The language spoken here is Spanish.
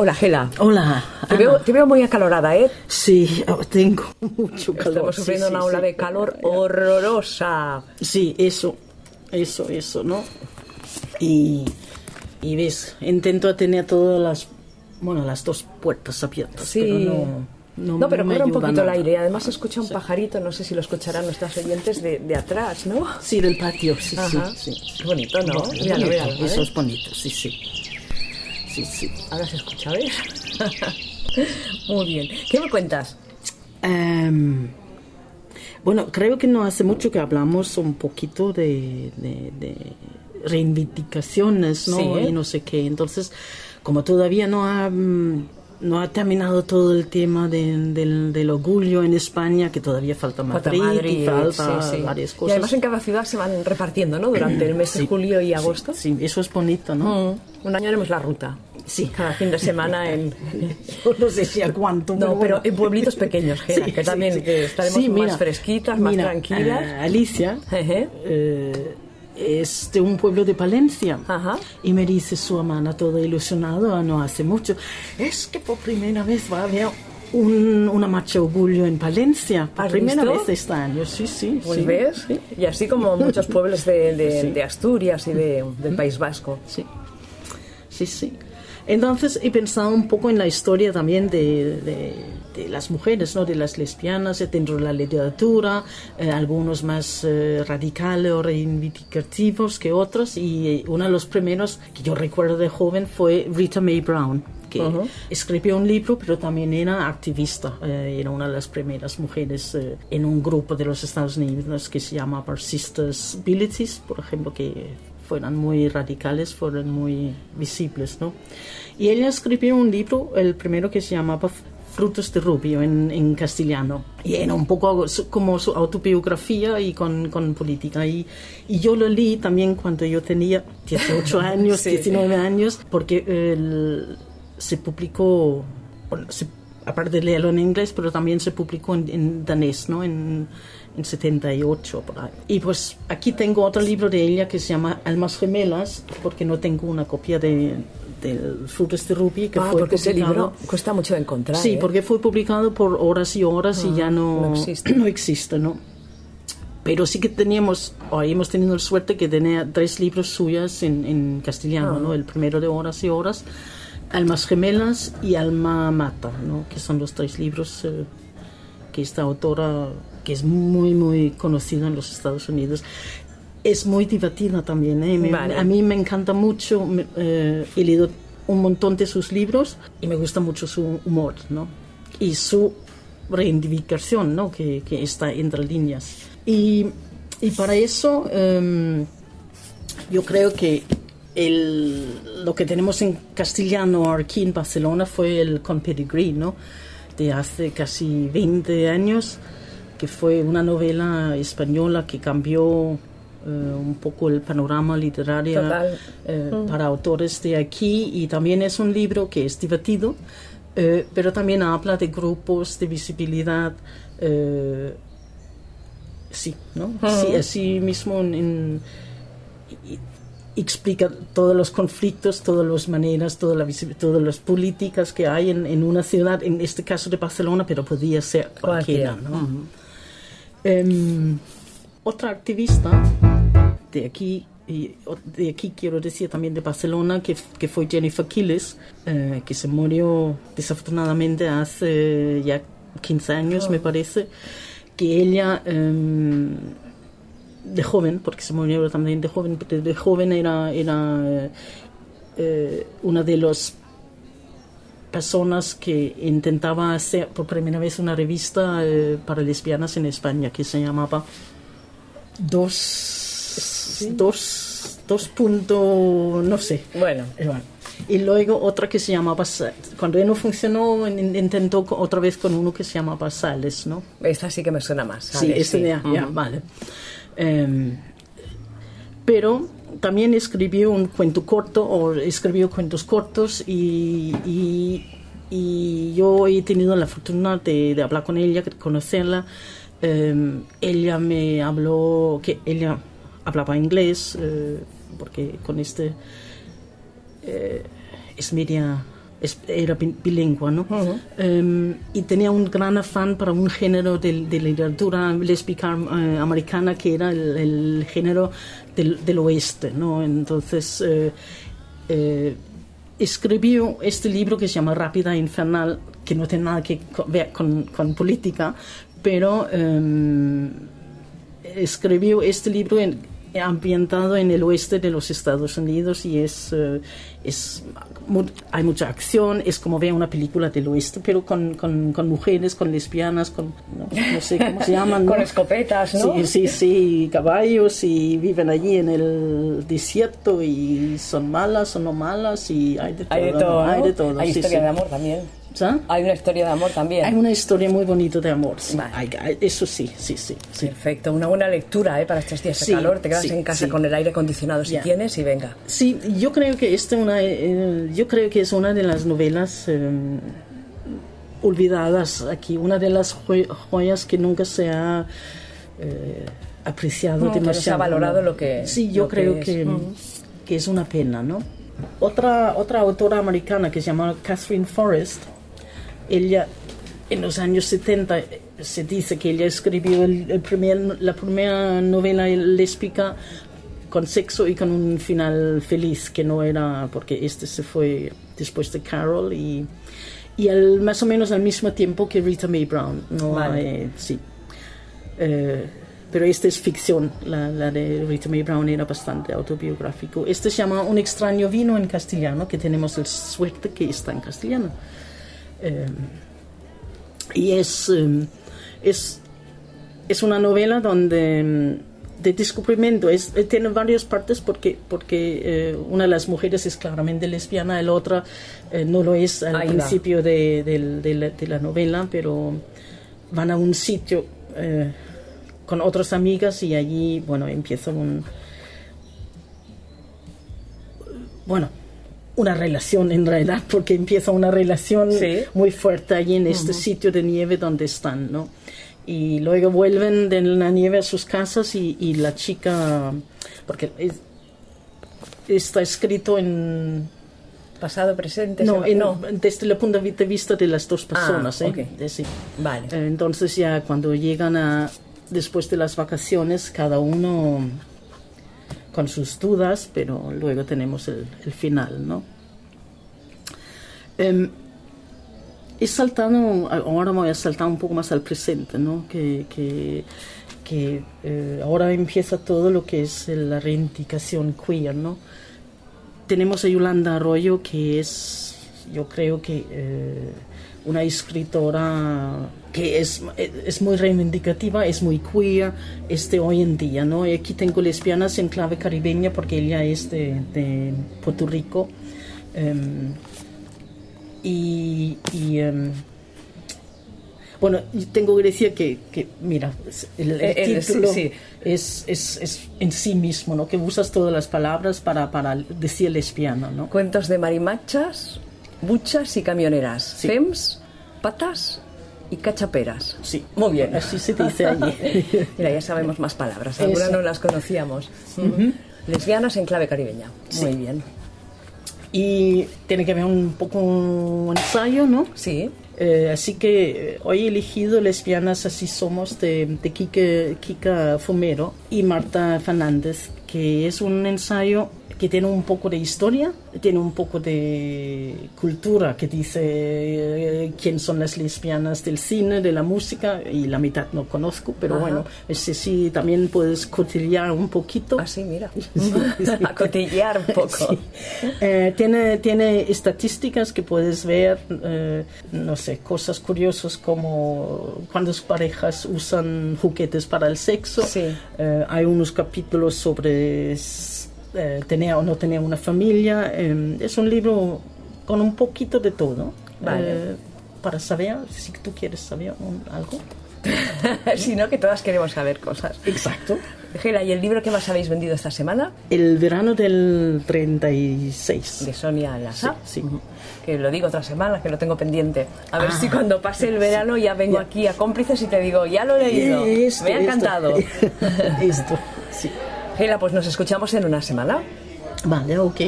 Hola, Gela. Hola. Te veo, te veo, muy acalorada, ¿eh? Sí, tengo mucho calor. Estamos sufriendo sí, una ola sí. de calor horrorosa. Sí, eso, eso, eso, ¿no? Y, y ves, intento tener todas las, bueno, las dos puertas abiertas, Sí. pero no... No, No, pero corre un poquito el aire. Además, se escucha un pajarito, no sé si lo escucharán nuestras oyentes de, de atrás, ¿no? Sí, del patio, sí, Ajá. sí, sí. Qué bonito, ¿no? Bonito, Míralo, bonito, míralo, a Eso es bonito, sí, sí. Sí, sí. Ahora se escucha, ¿ves? Muy bien. ¿Qué me cuentas? Em, bueno, creo que no hace mucho que hablamos un poquito de, de- de reivindicaciones, ¿no? Sí, ¿eh? Y no sé qué. Entonces, como todavía no ha, mm, no ha terminado todo el tema de- del, del orgullo en España, que todavía falta Madrid, Madrid, y falta sí, sí. varias Y cosas. además en cada ciudad se van repartiendo, ¿no? Durante el mes de julio y agosto. Sí, eso es bonito, ¿no? Mm, Un año haremos la ruta. Sí. Cada fin de semana en... Yo no sé si a cuánto. No, pero bueno. en pueblitos pequeños, Gela, Sí, que sí, también sí. que estaremos Sí, más mira, fresquitas, más mira, tranquilas. eh, Alicia Ejé. eh, es de un pueblo de Palencia. Ajá. Y me dice su hermana, toda ilusionada, no hace mucho, es que por primera vez va a haber un- una marcha orgullo en Palencia. Por ¿Has primera visto? vez este año, sí, sí. Pues sí, ves, Sí, y así como muchos pueblos de, de- Sí. de Asturias y de, del País Vasco. sí, sí, sí. Entonces he pensado un poco en la historia también de, de- de las mujeres, ¿no? de las lesbianas eh, dentro de la literatura, eh, algunos más eh, radicales o reivindicativos que otros, y uno de los primeros que yo recuerdo de joven fue Rita Mae Brown, que escribió un libro, pero también era activista, eh, era una de las primeras mujeres eh, en un grupo de los Estados Unidos que se llamaba Sisters Abilities, por ejemplo, que fueran muy radicales, fueran muy visibles, ¿no? Y ella escribió un libro, el primero que se llamaba Frutos de Rubio en, en castellano. Y era un poco como su autobiografía y con, con política. Y, y yo lo leí también cuando yo tenía 18 años, Sí. 19 años, porque el- se publicó, bueno, se- aparte de leerlo en inglés, pero también se publicó en, en danés, ¿no? En 78, por ahí. Y pues aquí tengo otro libro de ella que se llama Almas Gemelas, porque no tengo una copia de, del de Ruby, que Ah, fue porque ese libro cuesta mucho de encontrar. Sí, ¿eh? porque fue publicado por horas y horas y ya no, no existe. no existe, ¿no? Pero sí que teníamos, o hemos tenido la suerte que tenía tres libros suyas en, en castellano, Ah. ¿no? El primero de Horas y Horas, Almas Gemelas y Alma Mata, ¿no? Que son los tres libros eh, que esta autora, que es muy, muy conocida en los Estados Unidos, es muy divertida también. ¿eh? Me- Vale. A mí me encanta mucho, me- eh, he leído un montón de sus libros y me gusta mucho su humor, ¿no? Y su reivindicación, ¿no? Que, que está entre líneas. Y, y para eso em, yo creo que el, lo que tenemos en castellano aquí en Barcelona fue el Con Pedigree, ¿no? De hace casi 20 años, que fue una novela española que cambió eh, un poco el panorama literario eh, para autores de aquí y también es un libro que es divertido, eh, pero también habla de grupos de visibilidad. sí, ¿no? Sí, así mismo en- explica todos los conflictos, todas las maneras, toda la visi- todas las políticas que hay en, en una ciudad, en este caso de Barcelona, pero podría ser cualquiera. ¿no? Em, otra activista de aquí, y de aquí quiero decir también de Barcelona, que, que fue Jennifer Quiles, eh, que se murió desafortunadamente hace ya 15 años, me parece, que ella em, de joven, porque se murió también de joven, pero de joven era, era eh, eh, una de las personas que intentaba hacer por primera vez una revista eh, para lesbianas en España que se llamaba Dos, dos, dos punto, no sé. Bueno. Y luego otra que se llamaba, cuando no funcionó, in- intentó otra vez con uno que se llamaba Sales, ¿no? esta sí que me suena más. Sí, este ya, ya, vale. Em, pero también escribió un cuento corto o escribió cuentos cortos y, y- yo he tenido la fortuna de, de hablar con ella, de conocerla. Em, ella me habló que ella hablaba inglés eh, porque con este eh, es media era bilingüe, ¿no? Em, y tenía un gran afán para un género de, de literatura lésbica eh, americana que era el, el género del, del oeste, ¿no? Entonces eh, escribió este libro que se llama Rápida e Infernal, que no tiene nada que ver con, con política, pero em, escribió este libro en- ambientado en el oeste de los Estados Unidos y es, eh, es hay mucha acción, es como ver una película del oeste, pero con, con, con mujeres, con lesbianas, con no, no sé cómo se llaman. Con escopetas, ¿no? Sí, sí, sí, caballos y viven allí en el desierto y son malas o no malas y hay de todo. Hay de todo, ¿no? Hay de todo, Hay sí, historia sí. de amor también. ¿Sa? Hay una historia de amor también. Hay una historia muy bonita de amor, sí. Vale. Eso sí, sí, sí. sí. Perfecto, una buena lectura ¿eh? para estos días de Sí, calor. Te quedas sí, en casa con el aire acondicionado si Ya. tienes y venga. Sí, yo creo que esta una, eh, yo creo que es una de las novelas eh, olvidadas aquí, una de las joyas que nunca se ha eh, apreciado que no demasiado. se ha valorado lo que- Sí, yo lo que creo es. que, Mm. que es una pena, ¿no? Otra otra autora americana que se llama Catherine Forrest, ella en los años 70 eh, se dice que ella escribió el, el primer- la primera novela lésbica con sexo y con un final feliz, que no era, porque este se fue después de Carol y, y al, más o menos al mismo tiempo que Rita Mae Brown. No Vale. hay- sí. Eh, pero esta es ficción, la, la de Rita Mae Brown era bastante autobiográfico. Este se llama Un extraño vino en castellano, que tenemos el suerte que está en castellano. Eh, y es, eh, es, es una novela donde mm, de descubrimiento. Es, eh, tiene varias partes porque, porque eh, una de las mujeres es claramente lesbiana, la otra eh, no lo es al Ahí principio de, de la, de la novela, pero van a un sitio eh, con otras amigas y allí, bueno, empieza un... Bueno, una relación en realidad, porque empieza una relación Sí. muy fuerte allí en este sitio de nieve donde están, ¿no? Y luego vuelven de la nieve a sus casas y, y la chica, porque es- está escrito en Pasado, presente. no, en- no. desde el punto de vista de las dos personas. Ah, ¿eh? ok. De- sí. Vale. Entonces ya cuando llegan a después de las vacaciones, cada uno con sus dudas, pero luego tenemos el, el final, ¿no? Em, he saltado, ahora voy a saltar un poco más al presente, ¿no? Que, que, que, eh, ahora empieza todo lo que es la reivindicación queer, ¿no? tenemos a Yolanda Arroyo, que es, yo creo que eh, una escritora que es, es muy reivindicativa, es muy queer, es de hoy en día, ¿no? Y aquí tengo lesbianas en clave caribeña porque ella es de, de Puerto Rico. em, y, y, em, bueno, tengo que decir que, que mira, el, el Eh, sí, título sí. Es, es, es en sí mismo, ¿no? Que usas todas las palabras para, para decir lesbiana, ¿no? Cuentos de marimachas, buchas y camioneras. Sí. Fems, patas y cachaperas. Sí. Muy bien. Así se dice allí. Mira, ya sabemos más palabras. Algunas no las conocíamos. Lesbianas en clave caribeña. Muy bien. y tiene que ver un poco un ensayo, ¿no? Sí. Eh, así que eh, hoy he elegido Lesbianas Así Somos de, de Kike- Kika Fumero y Marta Fernández, que es un ensayo que tiene un poco de historia, tiene un poco de cultura, que dice eh, quién son las lesbianas del cine, de la música, y la mitad no conozco, pero Ajá. bueno, ese sí también puedes cotillear un poquito. Así, mira. sí. A cotillear un poco. Sí. Eh, tiene, tiene estadísticas que puedes ver, eh, no sé, cosas curiosas como cuando las parejas usan juguetes para el sexo. Sí. Eh, hay unos capítulos sobre eh, tener o no tener una familia. Eh, es un libro con un poquito de todo. Vale. Eh, para saber, si tú quieres saber un- algo. si no, que todas queremos saber cosas. Exacto. Gela, ¿y el libro que más habéis vendido esta semana? El verano del 36. De Sonia Lassa. Sí, sí. Que lo digo otra semana, que lo tengo pendiente. A ver Ah. si cuando pase el verano ya vengo Ya. aquí a cómplices y te digo, ya lo he leído. Esto, Me ha esto. encantado. Esto, sí. Gela, pues nos escuchamos en una semana. Vale, ok.